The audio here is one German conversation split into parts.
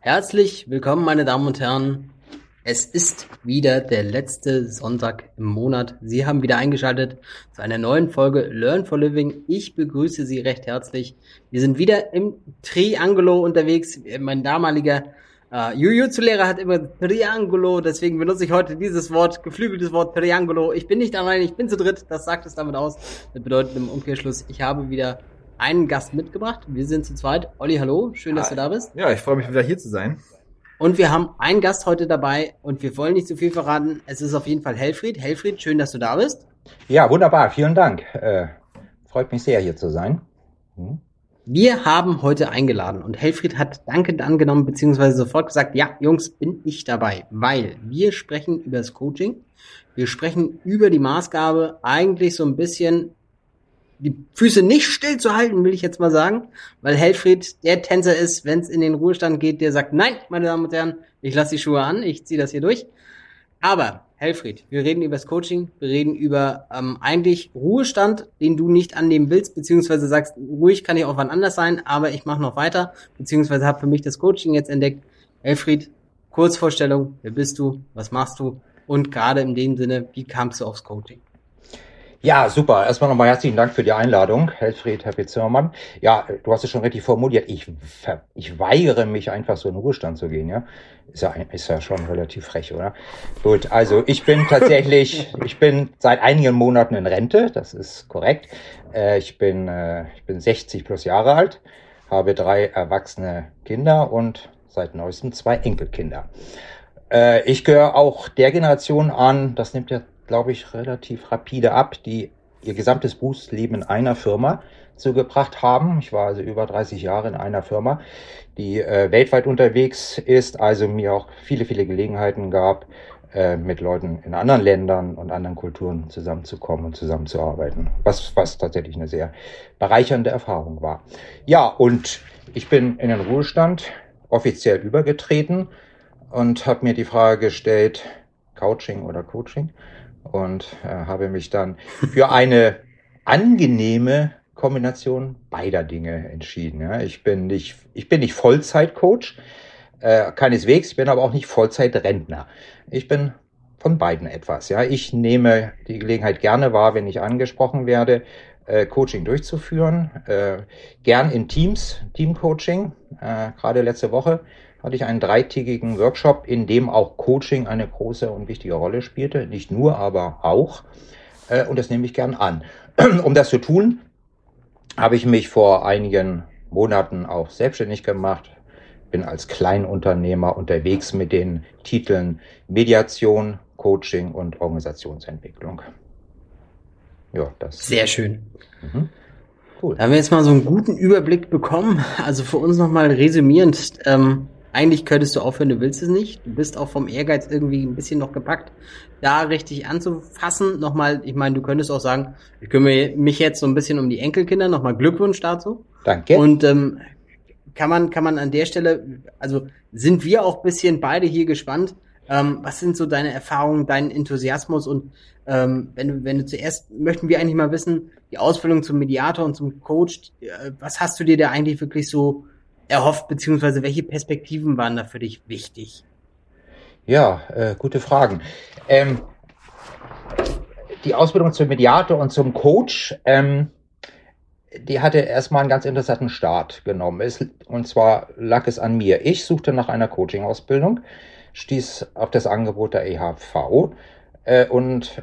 Herzlich willkommen, meine Damen und Herren. Es ist wieder der letzte Sonntag im Monat. Sie haben wieder eingeschaltet zu einer neuen Folge Learn for Living. Ich begrüße Sie recht herzlich. Wir sind wieder im Triangolo unterwegs. Mein damaliger äh, Jujutsu-Lehrer hat immer Triangolo, deswegen benutze ich heute dieses Wort, geflügeltes Wort Triangolo. Ich bin nicht allein, ich bin zu dritt. Das sagt es damit aus. Das bedeutet im Umkehrschluss, ich habe wieder einen Gast mitgebracht. Wir sind zu zweit. Olli, hallo, schön, dass Hi. du da bist. Ja, ich freue mich wieder hier zu sein. Und wir haben einen Gast heute dabei und wir wollen nicht zu viel verraten. Es ist auf jeden Fall Helfried. Helfried, schön, dass du da bist. Ja, wunderbar, vielen Dank. Äh, freut mich sehr, hier zu sein. Hm. Wir haben heute eingeladen und Helfried hat dankend angenommen, beziehungsweise sofort gesagt, ja, Jungs, bin ich dabei, weil wir sprechen über das Coaching. Wir sprechen über die Maßgabe, eigentlich so ein bisschen die Füße nicht still zu halten, will ich jetzt mal sagen, weil Helfried der Tänzer ist, wenn es in den Ruhestand geht, der sagt, nein, meine Damen und Herren, ich lasse die Schuhe an, ich ziehe das hier durch. Aber Helfried, wir reden über das Coaching, wir reden über ähm, eigentlich Ruhestand, den du nicht annehmen willst, beziehungsweise sagst, ruhig kann ich auch wann anders sein, aber ich mache noch weiter, beziehungsweise habe für mich das Coaching jetzt entdeckt. Helfried, Kurzvorstellung, wer bist du, was machst du und gerade in dem Sinne, wie kamst du aufs Coaching? Ja, super. Erstmal nochmal herzlichen Dank für die Einladung, Helfried, Herr Zimmermann. Ja, du hast es schon richtig formuliert. Ich, ich weigere mich einfach so in den Ruhestand zu gehen, ja. Ist ja, ist ja schon relativ frech, oder? Gut, also ich bin tatsächlich, ich bin seit einigen Monaten in Rente, das ist korrekt. Äh, ich bin, äh, ich bin 60 plus Jahre alt, habe drei erwachsene Kinder und seit neuestem zwei Enkelkinder. Äh, ich gehöre auch der Generation an, das nimmt ja glaube ich, relativ rapide ab, die ihr gesamtes Berufsleben in einer Firma zugebracht haben. Ich war also über 30 Jahre in einer Firma, die äh, weltweit unterwegs ist, also mir auch viele, viele Gelegenheiten gab, äh, mit Leuten in anderen Ländern und anderen Kulturen zusammenzukommen und zusammenzuarbeiten, was, was tatsächlich eine sehr bereichernde Erfahrung war. Ja, und ich bin in den Ruhestand offiziell übergetreten und habe mir die Frage gestellt, Couching oder Coaching und äh, habe mich dann für eine angenehme Kombination beider Dinge entschieden. Ja. Ich bin nicht, ich bin nicht Vollzeitcoach, äh, keineswegs, ich bin aber auch nicht Vollzeitrentner. Ich bin von beiden etwas. Ja, ich nehme die Gelegenheit gerne wahr, wenn ich angesprochen werde, äh, Coaching durchzuführen. Äh, gern in Teams, Teamcoaching. Äh, Gerade letzte Woche hatte ich einen dreitägigen Workshop, in dem auch Coaching eine große und wichtige Rolle spielte. Nicht nur, aber auch. Äh, und das nehme ich gern an. Um das zu tun, habe ich mich vor einigen Monaten auch selbstständig gemacht, bin als Kleinunternehmer unterwegs mit den Titeln Mediation, Coaching und Organisationsentwicklung. Ja, das. Sehr schön. Mhm. Cool. Da haben wir jetzt mal so einen guten Überblick bekommen. Also für uns nochmal resümierend. Ähm, eigentlich könntest du aufhören, du willst es nicht. Du bist auch vom Ehrgeiz irgendwie ein bisschen noch gepackt, da richtig anzufassen. Nochmal, ich meine, du könntest auch sagen, ich kümmere mich jetzt so ein bisschen um die Enkelkinder. Nochmal Glückwunsch dazu. Danke. Und ähm, kann man, kann man an der Stelle, also sind wir auch bisschen beide hier gespannt. Ähm, was sind so deine Erfahrungen, dein Enthusiasmus und ähm, wenn du, wenn du zuerst möchten wir eigentlich mal wissen, die Ausbildung zum Mediator und zum Coach, äh, was hast du dir da eigentlich wirklich so erhofft, beziehungsweise welche Perspektiven waren da für dich wichtig? Ja, äh, gute Fragen. Ähm, die Ausbildung zum Mediator und zum Coach, ähm, die hatte erstmal einen ganz interessanten Start genommen. Es, und zwar lag es an mir. Ich suchte nach einer Coaching-Ausbildung, stieß auf das Angebot der EHV äh, und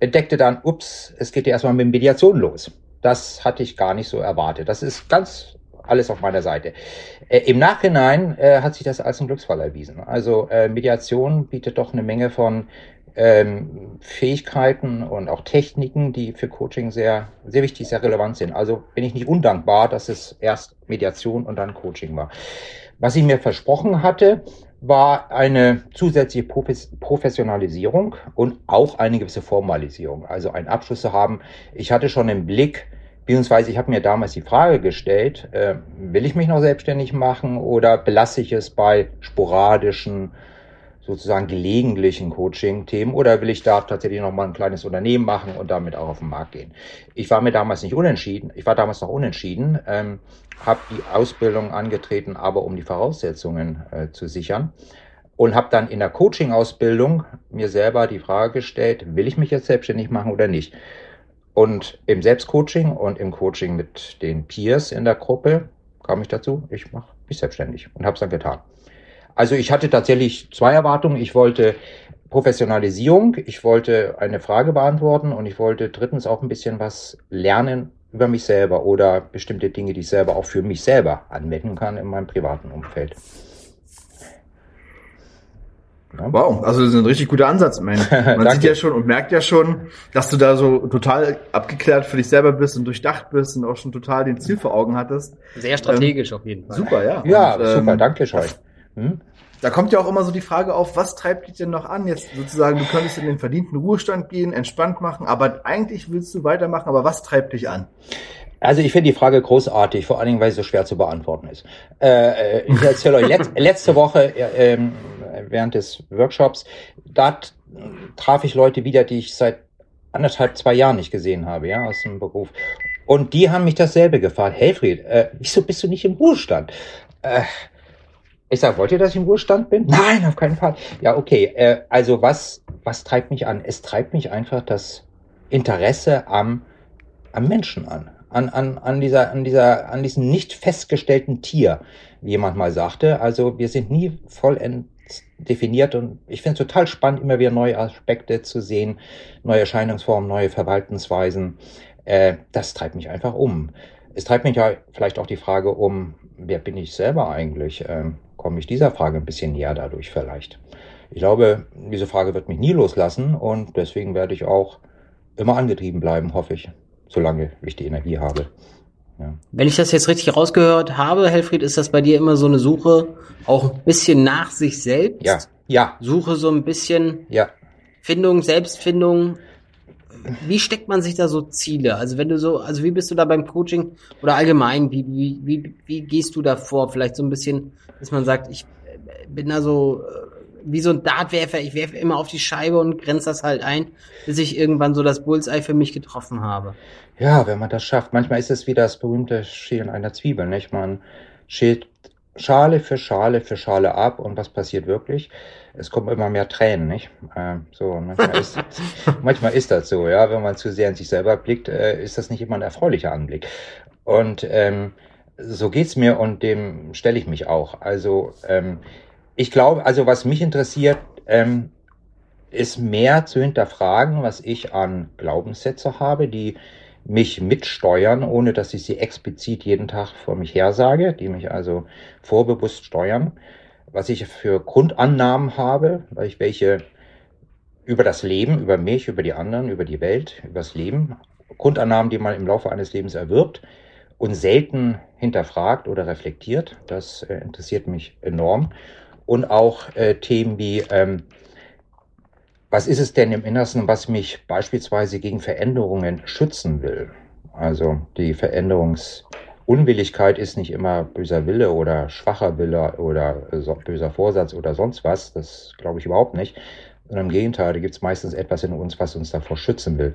entdeckte dann, ups, es geht ja erstmal mit Mediation los. Das hatte ich gar nicht so erwartet. Das ist ganz alles auf meiner Seite. Äh, Im Nachhinein äh, hat sich das als ein Glücksfall erwiesen. Also äh, Mediation bietet doch eine Menge von ähm, Fähigkeiten und auch Techniken, die für Coaching sehr, sehr wichtig, sehr relevant sind. Also bin ich nicht undankbar, dass es erst Mediation und dann Coaching war. Was ich mir versprochen hatte, war eine zusätzliche Professionalisierung und auch eine gewisse Formalisierung, also einen Abschluss zu haben. Ich hatte schon im Blick, Beziehungsweise ich habe mir damals die Frage gestellt, äh, will ich mich noch selbstständig machen oder belasse ich es bei sporadischen, sozusagen gelegentlichen Coaching-Themen oder will ich da tatsächlich nochmal ein kleines Unternehmen machen und damit auch auf den Markt gehen? Ich war mir damals nicht unentschieden, ich war damals noch unentschieden, ähm, habe die Ausbildung angetreten, aber um die Voraussetzungen äh, zu sichern und habe dann in der Coaching-Ausbildung mir selber die Frage gestellt, will ich mich jetzt selbstständig machen oder nicht? Und im Selbstcoaching und im Coaching mit den Peers in der Gruppe kam ich dazu, ich mache mich selbstständig und habe es dann getan. Also ich hatte tatsächlich zwei Erwartungen. Ich wollte Professionalisierung, ich wollte eine Frage beantworten und ich wollte drittens auch ein bisschen was lernen über mich selber oder bestimmte Dinge, die ich selber auch für mich selber anwenden kann in meinem privaten Umfeld. Ja. Wow, also das ist ein richtig guter Ansatz, man. Man sieht ja schon und merkt ja schon, dass du da so total abgeklärt für dich selber bist und durchdacht bist und auch schon total den Ziel vor Augen hattest. Sehr strategisch ähm, auf jeden Fall. Super, ja. Ja, und, super, ähm, danke schön. Hm? Da kommt ja auch immer so die Frage auf, was treibt dich denn noch an? Jetzt sozusagen, du könntest in den verdienten Ruhestand gehen, entspannt machen, aber eigentlich willst du weitermachen, aber was treibt dich an? Also ich finde die Frage großartig, vor allen Dingen, weil sie so schwer zu beantworten ist. Äh, ich erzähle euch, letzt, letzte Woche äh, äh, während des Workshops, da traf ich Leute wieder, die ich seit anderthalb, zwei Jahren nicht gesehen habe, ja, aus dem Beruf. Und die haben mich dasselbe gefragt. Helfried, äh, wieso bist du nicht im Ruhestand? Äh, ich sage, wollt ihr, dass ich im Ruhestand bin? Nein, auf keinen Fall. Ja, okay. Äh, also was, was treibt mich an? Es treibt mich einfach das Interesse am, am Menschen an. An, an, an, dieser, an, dieser, an diesem nicht festgestellten Tier, wie jemand mal sagte. Also wir sind nie vollend definiert und ich finde es total spannend, immer wieder neue Aspekte zu sehen, neue Erscheinungsformen, neue Verhaltensweisen. Äh, das treibt mich einfach um. Es treibt mich ja vielleicht auch die Frage um, wer bin ich selber eigentlich? Ähm, komme ich dieser Frage ein bisschen näher dadurch vielleicht. Ich glaube, diese Frage wird mich nie loslassen und deswegen werde ich auch immer angetrieben bleiben, hoffe ich, solange ich die Energie habe. Ja. Wenn ich das jetzt richtig rausgehört habe, Helfried, ist das bei dir immer so eine Suche auch ein bisschen nach sich selbst? Ja. Ja. Suche so ein bisschen ja. Findung, Selbstfindung. Wie steckt man sich da so Ziele? Also wenn du so, also wie bist du da beim Coaching oder allgemein, wie, wie, wie, wie gehst du da vor? Vielleicht so ein bisschen dass man sagt, ich äh, bin da so äh, wie so ein Dartwerfer, ich werfe immer auf die Scheibe und grenze das halt ein, bis ich irgendwann so das Bullseye für mich getroffen habe. Ja, wenn man das schafft. Manchmal ist es wie das berühmte Schälen einer Zwiebel, nicht? Man schält Schale für Schale für Schale ab und was passiert wirklich? Es kommen immer mehr Tränen, nicht? Äh, so, manchmal ist, manchmal ist das so, ja. Wenn man zu sehr in sich selber blickt, äh, ist das nicht immer ein erfreulicher Anblick. Und ähm, so geht's mir und dem stelle ich mich auch. Also ähm, ich glaube, also was mich interessiert, ähm, ist mehr zu hinterfragen, was ich an Glaubenssätze habe, die mich mitsteuern, ohne dass ich sie explizit jeden Tag vor mich her sage, die mich also vorbewusst steuern, was ich für Grundannahmen habe, weil ich welche über das Leben, über mich, über die anderen, über die Welt, über das Leben, Grundannahmen, die man im Laufe eines Lebens erwirbt, und selten hinterfragt oder reflektiert. Das äh, interessiert mich enorm. Und auch äh, Themen wie, ähm, was ist es denn im Innersten, was mich beispielsweise gegen Veränderungen schützen will? Also die Veränderungsunwilligkeit ist nicht immer böser Wille oder schwacher Wille oder äh, böser Vorsatz oder sonst was. Das glaube ich überhaupt nicht. Sondern im Gegenteil, da gibt es meistens etwas in uns, was uns davor schützen will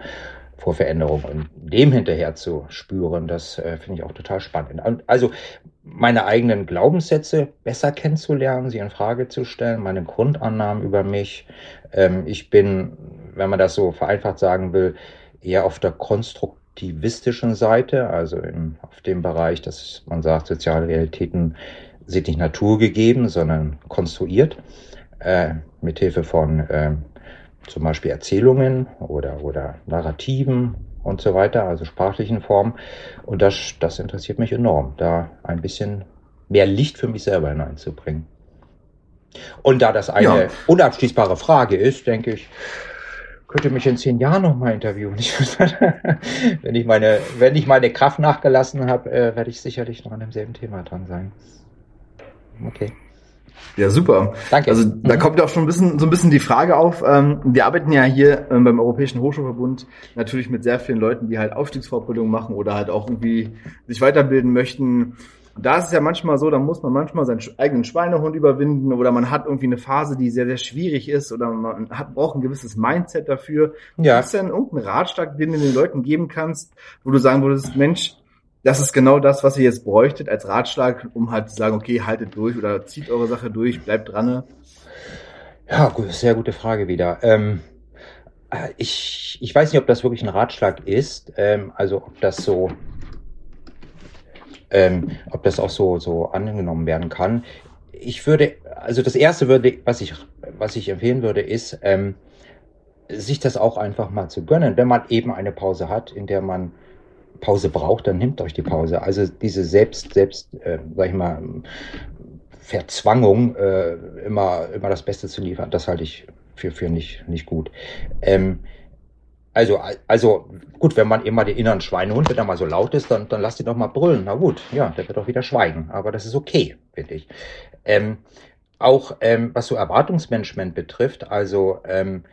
vor Veränderung und dem hinterher zu spüren, das äh, finde ich auch total spannend. Also meine eigenen Glaubenssätze besser kennenzulernen, sie in Frage zu stellen, meine Grundannahmen über mich. Ähm, ich bin, wenn man das so vereinfacht sagen will, eher auf der konstruktivistischen Seite, also im, auf dem Bereich, dass man sagt, soziale Realitäten sind nicht naturgegeben, sondern konstruiert, äh, mithilfe von äh, zum Beispiel Erzählungen oder, oder Narrativen und so weiter, also sprachlichen Formen. Und das, das interessiert mich enorm, da ein bisschen mehr Licht für mich selber hineinzubringen. Und da das eine ja. unabschließbare Frage ist, denke ich, könnte mich in zehn Jahren noch mal interviewen. wenn ich meine, wenn ich meine Kraft nachgelassen habe, äh, werde ich sicherlich noch an demselben Thema dran sein. Okay. Ja, super. Danke. Also da mhm. kommt auch schon ein bisschen, so ein bisschen die Frage auf. Ähm, wir arbeiten ja hier ähm, beim Europäischen Hochschulverbund natürlich mit sehr vielen Leuten, die halt Aufstiegsfortbildungen machen oder halt auch irgendwie sich weiterbilden möchten. Und da ist es ja manchmal so, da muss man manchmal seinen eigenen Schweinehund überwinden oder man hat irgendwie eine Phase, die sehr, sehr schwierig ist oder man hat, braucht ein gewisses Mindset dafür. Ja. Gibt es denn irgendeinen Ratschlag, den du den Leuten geben kannst, wo du sagen würdest, Mensch, das ist genau das, was ihr jetzt bräuchtet als Ratschlag, um halt zu sagen, okay, haltet durch oder zieht eure Sache durch, bleibt dran. Ja, sehr gute Frage wieder. Ähm, äh, ich, ich weiß nicht, ob das wirklich ein Ratschlag ist, ähm, also ob das so, ähm, ob das auch so, so angenommen werden kann. Ich würde, also das erste würde, was ich, was ich empfehlen würde, ist, ähm, sich das auch einfach mal zu gönnen. Wenn man eben eine Pause hat, in der man Pause braucht, dann nimmt euch die Pause. Also diese selbst, selbst, äh, sag ich mal, Verzwangung, äh, immer, immer das Beste zu liefern, das halte ich für, für nicht, nicht gut. Ähm, also, also gut, wenn man immer den inneren Schweinehund, wenn er mal so laut ist, dann, dann lasst ihn doch mal brüllen. Na gut, ja, der wird doch wieder schweigen. Aber das ist okay, finde ich. Ähm, auch ähm, was so Erwartungsmanagement betrifft, also ähm,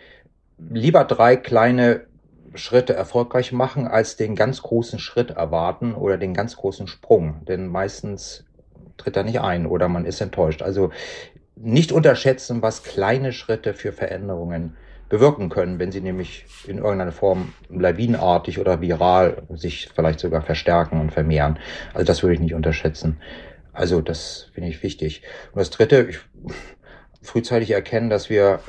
lieber drei kleine Schritte erfolgreich machen, als den ganz großen Schritt erwarten oder den ganz großen Sprung. Denn meistens tritt er nicht ein oder man ist enttäuscht. Also nicht unterschätzen, was kleine Schritte für Veränderungen bewirken können, wenn sie nämlich in irgendeiner Form lawinenartig oder viral sich vielleicht sogar verstärken und vermehren. Also das würde ich nicht unterschätzen. Also das finde ich wichtig. Und das Dritte, ich, frühzeitig erkennen, dass wir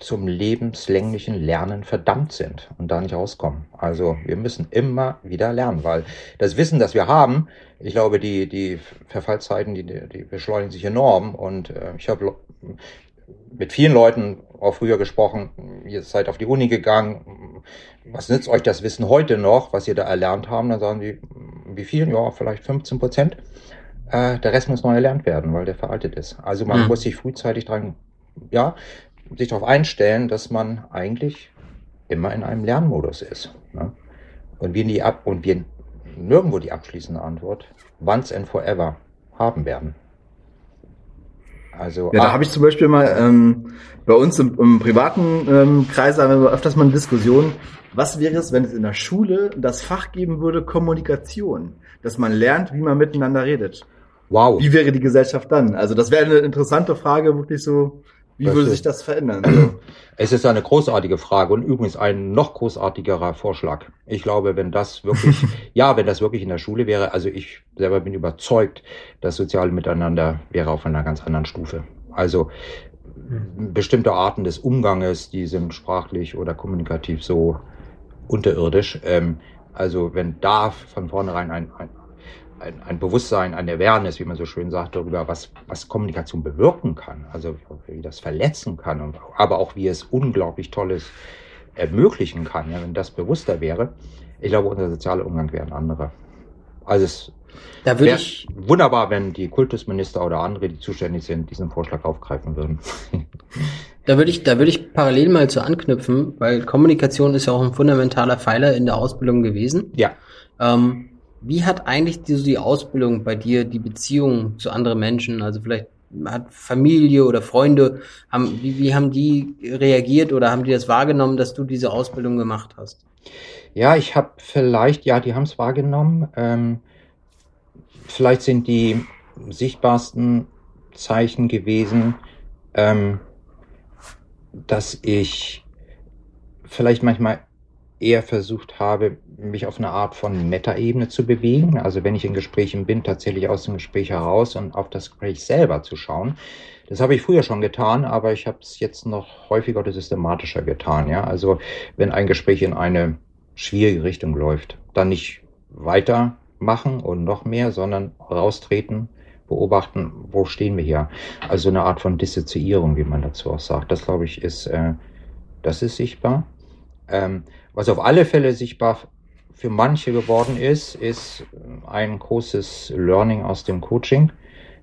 zum lebenslänglichen Lernen verdammt sind und da nicht rauskommen. Also wir müssen immer wieder lernen, weil das Wissen, das wir haben, ich glaube, die, die Verfallszeiten, die, die beschleunigen sich enorm und äh, ich habe mit vielen Leuten auch früher gesprochen, ihr seid auf die Uni gegangen, was nützt euch das Wissen heute noch, was ihr da erlernt haben? Dann sagen die, wie viel? Ja, vielleicht 15 Prozent. Äh, der Rest muss neu erlernt werden, weil der veraltet ist. Also man mhm. muss sich frühzeitig dran, ja, sich darauf einstellen, dass man eigentlich immer in einem Lernmodus ist. Ne? Und wir die ab und wir nirgendwo die abschließende Antwort once and forever haben werden. Also ja, da habe ich zum Beispiel mal ähm, bei uns im, im privaten ähm, Kreis haben wir öfters mal eine Diskussion. Was wäre es, wenn es in der Schule das Fach geben würde Kommunikation, dass man lernt, wie man miteinander redet? Wow. Wie wäre die Gesellschaft dann? Also das wäre eine interessante Frage, wirklich so, wie würde sich das verändern? Es ist eine großartige Frage und übrigens ein noch großartigerer Vorschlag. Ich glaube, wenn das wirklich, ja, wenn das wirklich in der Schule wäre, also ich selber bin überzeugt, das soziale Miteinander wäre auf einer ganz anderen Stufe. Also bestimmte Arten des Umganges, die sind sprachlich oder kommunikativ so unterirdisch. Ähm, also wenn da von vornherein ein, ein, ein, ein Bewusstsein, ein Awareness, wie man so schön sagt, darüber, was, was Kommunikation bewirken kann, also wie das verletzen kann, aber auch wie es unglaublich Tolles ermöglichen kann, ja, wenn das bewusster wäre. Ich glaube, unser sozialer Umgang wäre ein anderer. Also es da wäre wunderbar, wenn die Kultusminister oder andere, die zuständig sind, diesen Vorschlag aufgreifen würden. Da würde ich, da würde ich parallel mal zu anknüpfen, weil Kommunikation ist ja auch ein fundamentaler Pfeiler in der Ausbildung gewesen. Ja. Ähm, wie hat eigentlich die, die Ausbildung bei dir die Beziehung zu anderen Menschen, also vielleicht hat Familie oder Freunde, haben, wie, wie haben die reagiert oder haben die das wahrgenommen, dass du diese Ausbildung gemacht hast? Ja, ich habe vielleicht, ja, die haben es wahrgenommen. Ähm, vielleicht sind die sichtbarsten Zeichen gewesen, ähm, dass ich vielleicht manchmal eher versucht habe, mich auf eine Art von Meta-Ebene zu bewegen. Also wenn ich in Gesprächen bin, tatsächlich aus dem Gespräch heraus und auf das Gespräch selber zu schauen. Das habe ich früher schon getan, aber ich habe es jetzt noch häufiger oder systematischer getan. Ja, also wenn ein Gespräch in eine schwierige Richtung läuft, dann nicht weitermachen und noch mehr, sondern raustreten, beobachten, wo stehen wir hier. Also eine Art von Dissoziierung, wie man dazu auch sagt. Das glaube ich ist, äh, das ist sichtbar. Ähm, was auf alle Fälle sichtbar für manche geworden ist, ist ein großes Learning aus dem Coaching,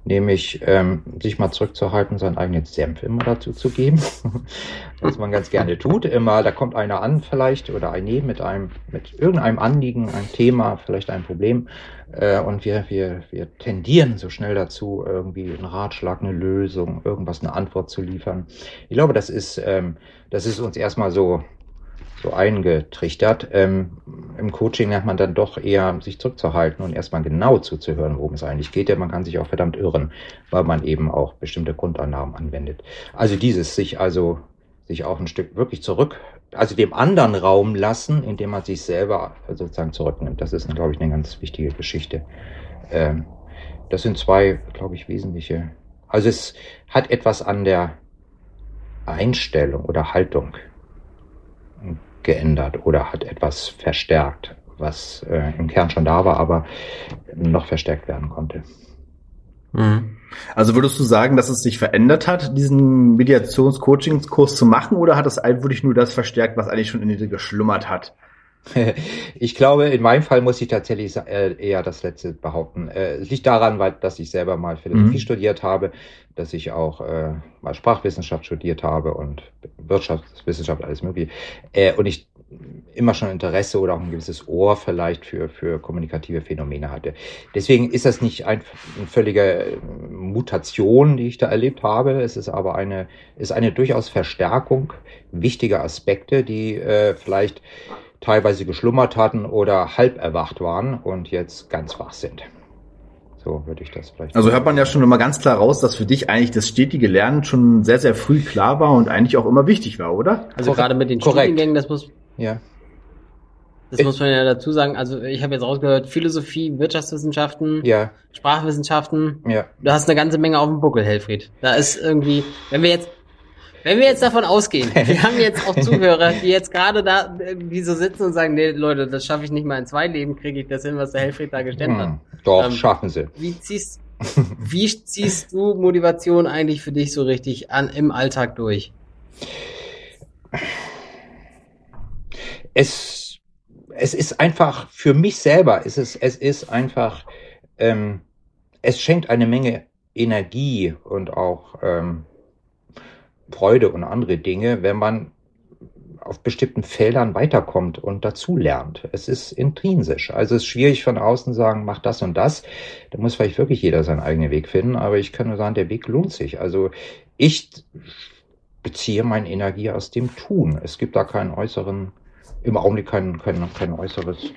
nämlich ähm, sich mal zurückzuhalten, seinen eigenen Senf immer dazu zu geben, was man ganz gerne tut. Immer, da kommt einer an vielleicht oder eine mit einem, mit irgendeinem Anliegen, ein Thema, vielleicht ein Problem, äh, und wir, wir, wir tendieren so schnell dazu, irgendwie einen Ratschlag, eine Lösung, irgendwas, eine Antwort zu liefern. Ich glaube, das ist, ähm, das ist uns erstmal so so eingetrichtert. Ähm, im Coaching lernt man dann doch eher, sich zurückzuhalten und erstmal genau zuzuhören, worum es eigentlich geht. Denn man kann sich auch verdammt irren, weil man eben auch bestimmte Grundannahmen anwendet. Also dieses, sich also, sich auch ein Stück wirklich zurück, also dem anderen Raum lassen, indem man sich selber sozusagen zurücknimmt. Das ist, glaube ich, eine ganz wichtige Geschichte. Ähm, das sind zwei, glaube ich, wesentliche. Also es hat etwas an der Einstellung oder Haltung geändert oder hat etwas verstärkt, was äh, im Kern schon da war, aber noch verstärkt werden konnte. Mhm. Also würdest du sagen, dass es sich verändert hat, diesen Mediations-Coachingskurs zu machen, oder hat es wirklich nur das verstärkt, was eigentlich schon in dir geschlummert hat? Ich glaube, in meinem Fall muss ich tatsächlich äh, eher das letzte behaupten. Äh, es liegt daran, weil, dass ich selber mal Philosophie mhm. studiert habe, dass ich auch äh, mal Sprachwissenschaft studiert habe und Wirtschaftswissenschaft, alles mögliche. Äh, und ich immer schon Interesse oder auch ein gewisses Ohr vielleicht für, für kommunikative Phänomene hatte. Deswegen ist das nicht ein, eine völlige Mutation, die ich da erlebt habe. Es ist aber eine, ist eine durchaus Verstärkung wichtiger Aspekte, die äh, vielleicht teilweise geschlummert hatten oder halb erwacht waren und jetzt ganz wach sind. So würde ich das vielleicht. Also hört man ja schon immer ganz klar raus, dass für dich eigentlich das stetige Lernen schon sehr, sehr früh klar war und eigentlich auch immer wichtig war, oder? Also Korrekt. gerade mit den Korrekt. Studiengängen, das muss. Ja. Das ich, muss man ja dazu sagen. Also ich habe jetzt rausgehört, Philosophie, Wirtschaftswissenschaften, ja. Sprachwissenschaften. Ja. Du hast eine ganze Menge auf dem Buckel, Helfried. Da ist irgendwie, wenn wir jetzt, wenn wir jetzt davon ausgehen, wir haben jetzt auch Zuhörer, die jetzt gerade da, die so sitzen und sagen, nee, Leute, das schaffe ich nicht mal in zwei Leben, kriege ich das hin, was der Helfried da gestemmt hm, hat. Doch, ähm, schaffen sie. Wie ziehst, wie ziehst du Motivation eigentlich für dich so richtig an, im Alltag durch? Es, es ist einfach, für mich selber ist es, es ist einfach, ähm, es schenkt eine Menge Energie und auch ähm, Freude und andere Dinge, wenn man auf bestimmten Feldern weiterkommt und dazulernt. Es ist intrinsisch. Also es ist schwierig von außen sagen, mach das und das. Da muss vielleicht wirklich jeder seinen eigenen Weg finden, aber ich kann nur sagen, der Weg lohnt sich. Also ich beziehe meine Energie aus dem Tun. Es gibt da keinen äußeren, im Augenblick kein, kein, kein äußeres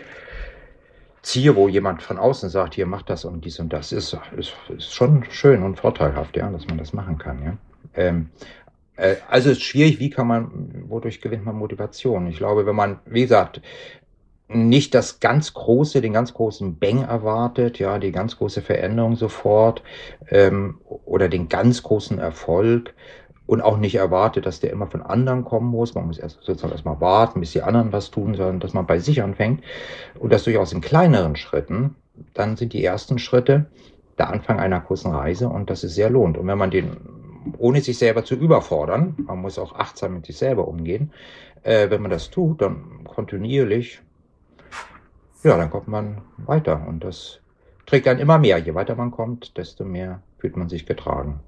Ziel, wo jemand von außen sagt, hier macht das und dies und das. Ist, ist, ist schon schön und vorteilhaft, ja, dass man das machen kann, ja. Ähm, äh, also es ist schwierig, wie kann man, wodurch gewinnt man Motivation? Ich glaube, wenn man, wie gesagt, nicht das ganz große, den ganz großen Bang erwartet, ja, die ganz große Veränderung sofort ähm, oder den ganz großen Erfolg und auch nicht erwartet, dass der immer von anderen kommen muss. Man muss erst sozusagen erstmal warten, bis die anderen was tun, sondern dass man bei sich anfängt und das durchaus in kleineren Schritten. Dann sind die ersten Schritte der Anfang einer großen Reise und das ist sehr lohnt. Und wenn man den ohne sich selber zu überfordern. Man muss auch achtsam mit sich selber umgehen. Äh, wenn man das tut, dann kontinuierlich, ja, dann kommt man weiter. Und das trägt dann immer mehr. Je weiter man kommt, desto mehr fühlt man sich getragen.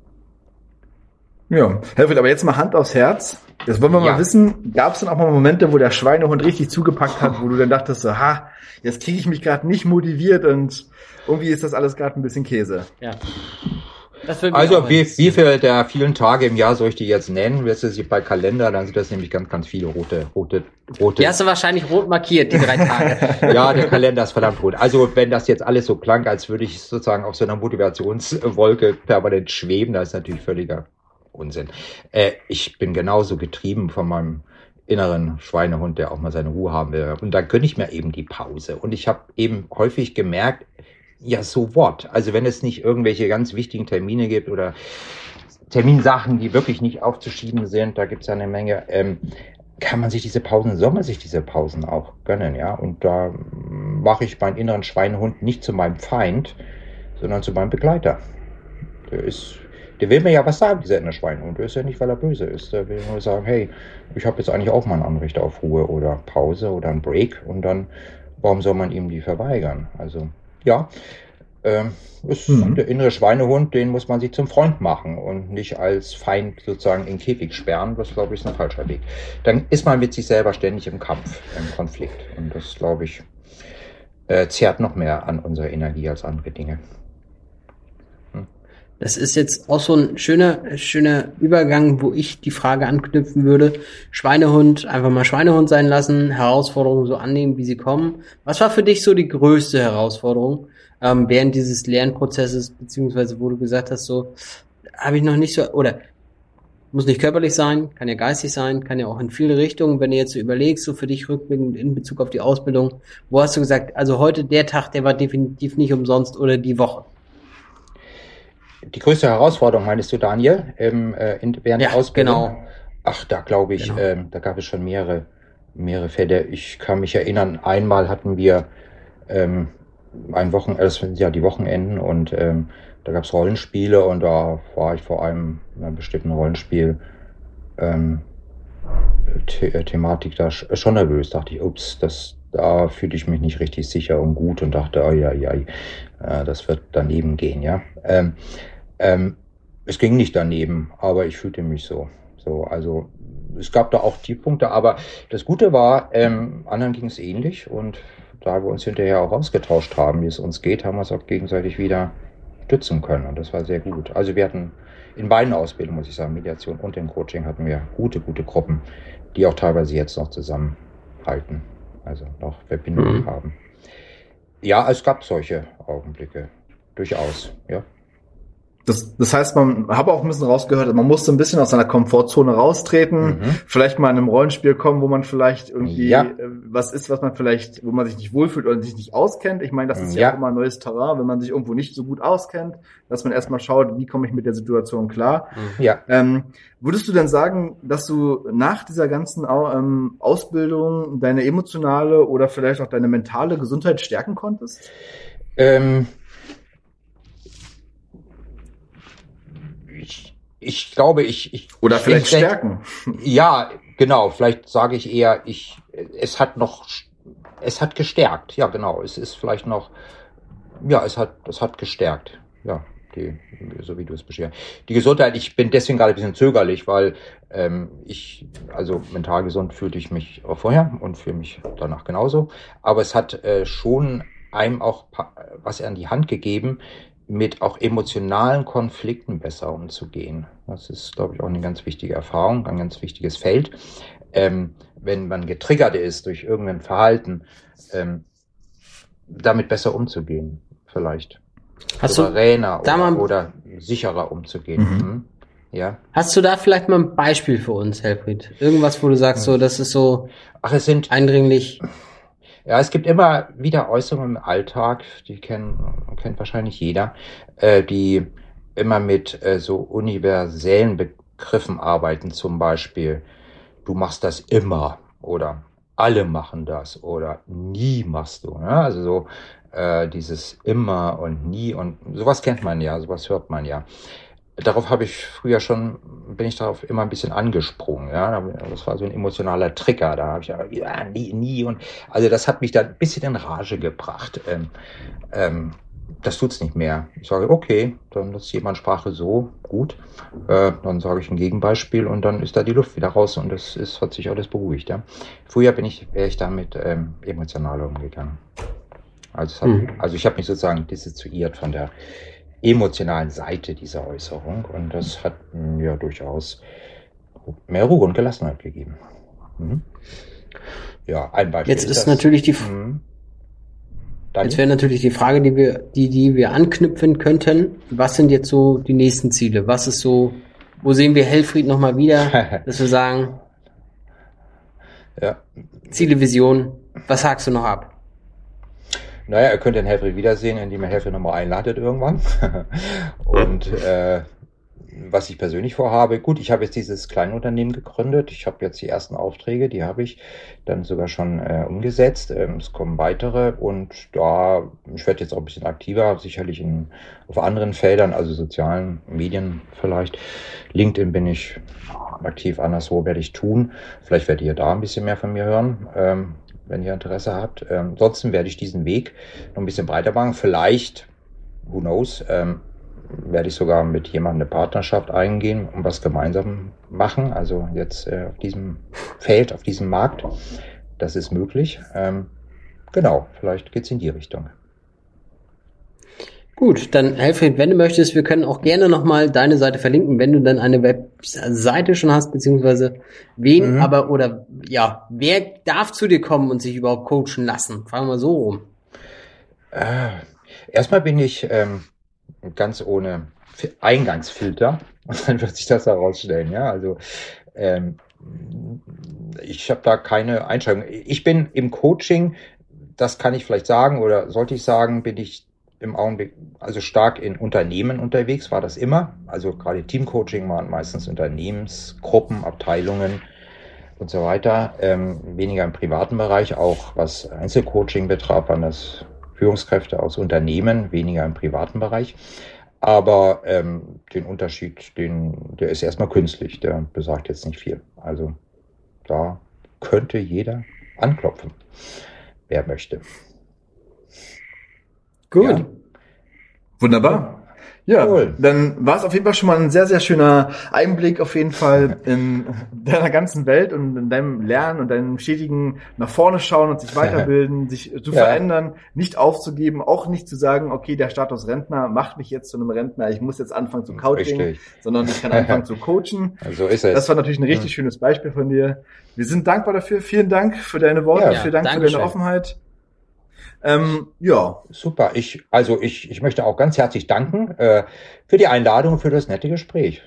Ja, Helfried, aber jetzt mal Hand aufs Herz. Jetzt wollen wir ja. mal wissen, gab es denn auch mal Momente, wo der Schweinehund richtig zugepackt hat, wo du dann dachtest, so, ha, jetzt kriege ich mich gerade nicht motiviert und irgendwie ist das alles gerade ein bisschen Käse. Ja. Also wie, wie viele der vielen Tage im Jahr soll ich die jetzt nennen? Wirst du sie bei Kalender, dann sind das nämlich ganz, ganz viele rote, rote, rote. Die hast du wahrscheinlich rot markiert, die drei Tage. ja, der Kalender ist verdammt rot. Also wenn das jetzt alles so klang, als würde ich sozusagen auf so einer Motivationswolke permanent schweben, das ist natürlich völliger Unsinn. Äh, ich bin genauso getrieben von meinem inneren Schweinehund, der auch mal seine Ruhe haben will. Und dann gönne ich mir eben die Pause. Und ich habe eben häufig gemerkt, ja, so what? Also wenn es nicht irgendwelche ganz wichtigen Termine gibt oder Terminsachen, die wirklich nicht aufzuschieben sind, da gibt es ja eine Menge, ähm, kann man sich diese Pausen, soll man sich diese Pausen auch gönnen, ja? Und da mache ich meinen inneren Schweinehund nicht zu meinem Feind, sondern zu meinem Begleiter. Der ist, der will mir ja was sagen, dieser innere Schweinehund. Der ist ja nicht, weil er böse ist. Der will nur sagen, hey, ich habe jetzt eigentlich auch mal ein Anrecht auf Ruhe oder Pause oder ein Break und dann, warum soll man ihm die verweigern? Also ja, ähm, ist mhm. der innere Schweinehund, den muss man sich zum Freund machen und nicht als Feind sozusagen in den Käfig sperren. Das, glaube ich, ist ein falscher Weg. Dann ist man mit sich selber ständig im Kampf, im Konflikt. Und das, glaube ich, äh, zehrt noch mehr an unserer Energie als andere Dinge. Das ist jetzt auch so ein schöner, schöner Übergang, wo ich die Frage anknüpfen würde. Schweinehund, einfach mal Schweinehund sein lassen, Herausforderungen so annehmen, wie sie kommen. Was war für dich so die größte Herausforderung ähm, während dieses Lernprozesses, beziehungsweise wo du gesagt hast, so habe ich noch nicht so, oder muss nicht körperlich sein, kann ja geistig sein, kann ja auch in viele Richtungen, wenn du jetzt so überlegst, so für dich rückblickend in Bezug auf die Ausbildung, wo hast du gesagt, also heute der Tag, der war definitiv nicht umsonst oder die Woche? Die größte Herausforderung, meinst du, Daniel, ähm, äh, in, während ja, der Ausbildung? Genau. Ach, da glaube ich, genau. ähm, da gab es schon mehrere, mehrere Fälle. Ich kann mich erinnern, einmal hatten wir ähm, ein Wochen, das sind ja die Wochenenden und ähm, da gab es Rollenspiele und da war ich vor einem, einem bestimmten Rollenspiel ähm, The äh, Thematik da schon nervös. Dachte ich, ups, das, da fühlte ich mich nicht richtig sicher und gut und dachte, oh ja, ja, äh, das wird daneben gehen, ja. Ähm, ähm, es ging nicht daneben, aber ich fühlte mich so. So, also es gab da auch Tiefpunkte, aber das Gute war, ähm, anderen ging es ähnlich und da wir uns hinterher auch ausgetauscht haben, wie es uns geht, haben wir es auch gegenseitig wieder stützen können und das war sehr gut. Also wir hatten in beiden Ausbildungen, muss ich sagen, Mediation und im Coaching hatten wir gute, gute Gruppen, die auch teilweise jetzt noch zusammenhalten, also noch Verbindungen mhm. haben. Ja, es gab solche Augenblicke, durchaus, ja. Das, das heißt, man habe auch ein bisschen rausgehört, man musste ein bisschen aus seiner Komfortzone raustreten, mhm. vielleicht mal in einem Rollenspiel kommen, wo man vielleicht irgendwie ja. Äh, was ist, was man vielleicht, wo man sich nicht wohlfühlt oder sich nicht auskennt. Ich meine, das ist ja, ja auch immer ein neues Terrain, wenn man sich irgendwo nicht so gut auskennt, dass man erstmal schaut, wie komme ich mit der Situation klar. Mhm. Ja. Ähm, würdest du denn sagen, dass du nach dieser ganzen ähm, Ausbildung deine emotionale oder vielleicht auch deine mentale Gesundheit stärken konntest? Ähm ich glaube, ich, ich oder vielleicht ich, stärken. Ja, genau. Vielleicht sage ich eher, ich, es hat noch, es hat gestärkt. Ja, genau. Es ist vielleicht noch, ja, es hat, es hat gestärkt. Ja, die, so wie du es beschreibst. Die Gesundheit. Ich bin deswegen gerade ein bisschen zögerlich, weil ähm, ich, also mental gesund fühlte ich mich auch vorher und fühle mich danach genauso. Aber es hat äh, schon einem auch was an die Hand gegeben, mit auch emotionalen Konflikten besser umzugehen. Das ist, glaube ich, auch eine ganz wichtige Erfahrung, ein ganz wichtiges Feld. Ähm, wenn man getriggert ist durch irgendein Verhalten, ähm, damit besser umzugehen, vielleicht. Hast Souveräner du oder, oder, sicherer umzugehen. Mhm. Hm? Ja. Hast du da vielleicht mal ein Beispiel für uns, Helfried? Irgendwas, wo du sagst, so, das ist so Ach, es sind eindringlich. Ja, es gibt immer wieder Äußerungen im Alltag, die kennen, kennt wahrscheinlich jeder, äh, die immer mit äh, so universellen Begriffen arbeiten, zum Beispiel, du machst das immer oder alle machen das oder nie machst du. Ne? Also so äh, dieses immer und nie und sowas kennt man ja, sowas hört man ja darauf habe ich früher schon, bin ich darauf immer ein bisschen angesprungen. Ja, das war so ein emotionaler Trigger. Da habe ich ja nie, nie und also das hat mich da ein bisschen in Rage gebracht. Ähm, ähm, das tut's nicht mehr. Ich sage, okay, dann nutzt jemand Sprache so, gut. Äh, dann sage ich ein Gegenbeispiel und dann ist da die Luft wieder raus und das ist, hat sich alles beruhigt. Ja. Früher bin ich, wäre ich damit ähm, emotionaler umgegangen. Also, hat, mhm. also ich habe mich sozusagen dissoziiert von der emotionalen Seite dieser Äußerung und das hat mir durchaus mehr Ruhe und Gelassenheit gegeben. Mhm. Ja, ein Beispiel. Jetzt ist, ist natürlich die mhm. Jetzt wäre natürlich die Frage, die wir, die, die wir anknüpfen könnten. Was sind jetzt so die nächsten Ziele? Was ist so, wo sehen wir Helfried nochmal wieder, dass wir sagen, ja. Ziele, Vision, was sagst du noch ab? Naja, ihr könnt den Helfried wiedersehen, indem ihr Helfried nochmal einladet irgendwann. und äh, was ich persönlich vorhabe, gut, ich habe jetzt dieses Kleinunternehmen gegründet. Ich habe jetzt die ersten Aufträge, die habe ich dann sogar schon äh, umgesetzt. Ähm, es kommen weitere und da, ich werde jetzt auch ein bisschen aktiver, sicherlich in, auf anderen Feldern, also sozialen Medien vielleicht. LinkedIn bin ich aktiv, anderswo werde ich tun. Vielleicht werdet ihr da ein bisschen mehr von mir hören. Ähm, wenn ihr Interesse habt. Ähm, ansonsten werde ich diesen Weg noch ein bisschen breiter machen. Vielleicht, who knows, ähm, werde ich sogar mit jemandem eine Partnerschaft eingehen und was gemeinsam machen. Also jetzt äh, auf diesem Feld, auf diesem Markt. Das ist möglich. Ähm, genau, vielleicht geht's in die Richtung. Gut, dann Helfried, wenn du möchtest, wir können auch gerne nochmal deine Seite verlinken, wenn du dann eine Webseite schon hast, beziehungsweise wen, mhm. aber oder ja, wer darf zu dir kommen und sich überhaupt coachen lassen? Fragen wir so rum. Äh, erstmal bin ich ähm, ganz ohne Eingangsfilter und dann wird sich das herausstellen, ja. Also ähm, ich habe da keine Einschränkung. Ich bin im Coaching, das kann ich vielleicht sagen oder sollte ich sagen, bin ich im Augenblick also stark in Unternehmen unterwegs, war das immer. Also gerade Teamcoaching waren meistens Unternehmensgruppen, Abteilungen und so weiter. Ähm, weniger im privaten Bereich, auch was Einzelcoaching betraf, waren das Führungskräfte aus Unternehmen, weniger im privaten Bereich. Aber ähm, den Unterschied, den, der ist erstmal künstlich, der besagt jetzt nicht viel. Also da könnte jeder anklopfen, wer möchte. Gut. Ja. Wunderbar. Ja, cool. dann war es auf jeden Fall schon mal ein sehr, sehr schöner Einblick auf jeden Fall in deiner ganzen Welt und in deinem Lernen und deinem stetigen nach vorne schauen und sich weiterbilden, sich zu ja. verändern, nicht aufzugeben, auch nicht zu sagen, okay, der Status Rentner macht mich jetzt zu einem Rentner, ich muss jetzt anfangen zu Coaching, Richtig. sondern ich kann anfangen zu coachen. So ist es. Das war natürlich ein richtig ja. schönes Beispiel von dir. Wir sind dankbar dafür. Vielen Dank für deine Worte, ja, vielen Dank für deine Offenheit. Ähm, ja. Super. Ich, also ich, ich möchte auch ganz herzlich danken äh, für die Einladung und für das nette Gespräch.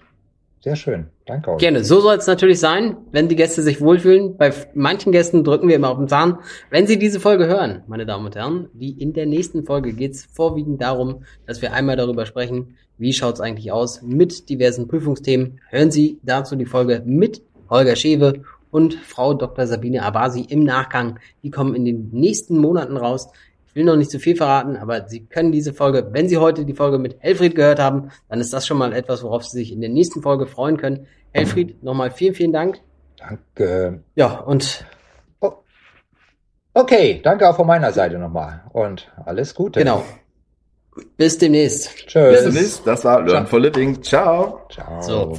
Sehr schön. Danke euch. Gerne. So soll es natürlich sein, wenn die Gäste sich wohlfühlen. Bei manchen Gästen drücken wir immer auf den Zahn. Wenn Sie diese Folge hören, meine Damen und Herren, wie in der nächsten Folge geht es vorwiegend darum, dass wir einmal darüber sprechen, wie schaut es eigentlich aus mit diversen Prüfungsthemen. Hören Sie dazu die Folge mit Holger Schewe und Frau Dr. Sabine Abasi im Nachgang. Die kommen in den nächsten Monaten raus. Ich will noch nicht zu viel verraten, aber Sie können diese Folge, wenn Sie heute die Folge mit Helfried gehört haben, dann ist das schon mal etwas, worauf Sie sich in der nächsten Folge freuen können. Helfried, nochmal vielen, vielen Dank. Danke. Ja, und oh. Okay, danke auch von meiner Seite nochmal und alles Gute. Genau. Bis demnächst. Tschüss. Bis demnächst. Das war Learn for Living. Ciao. Ciao. So.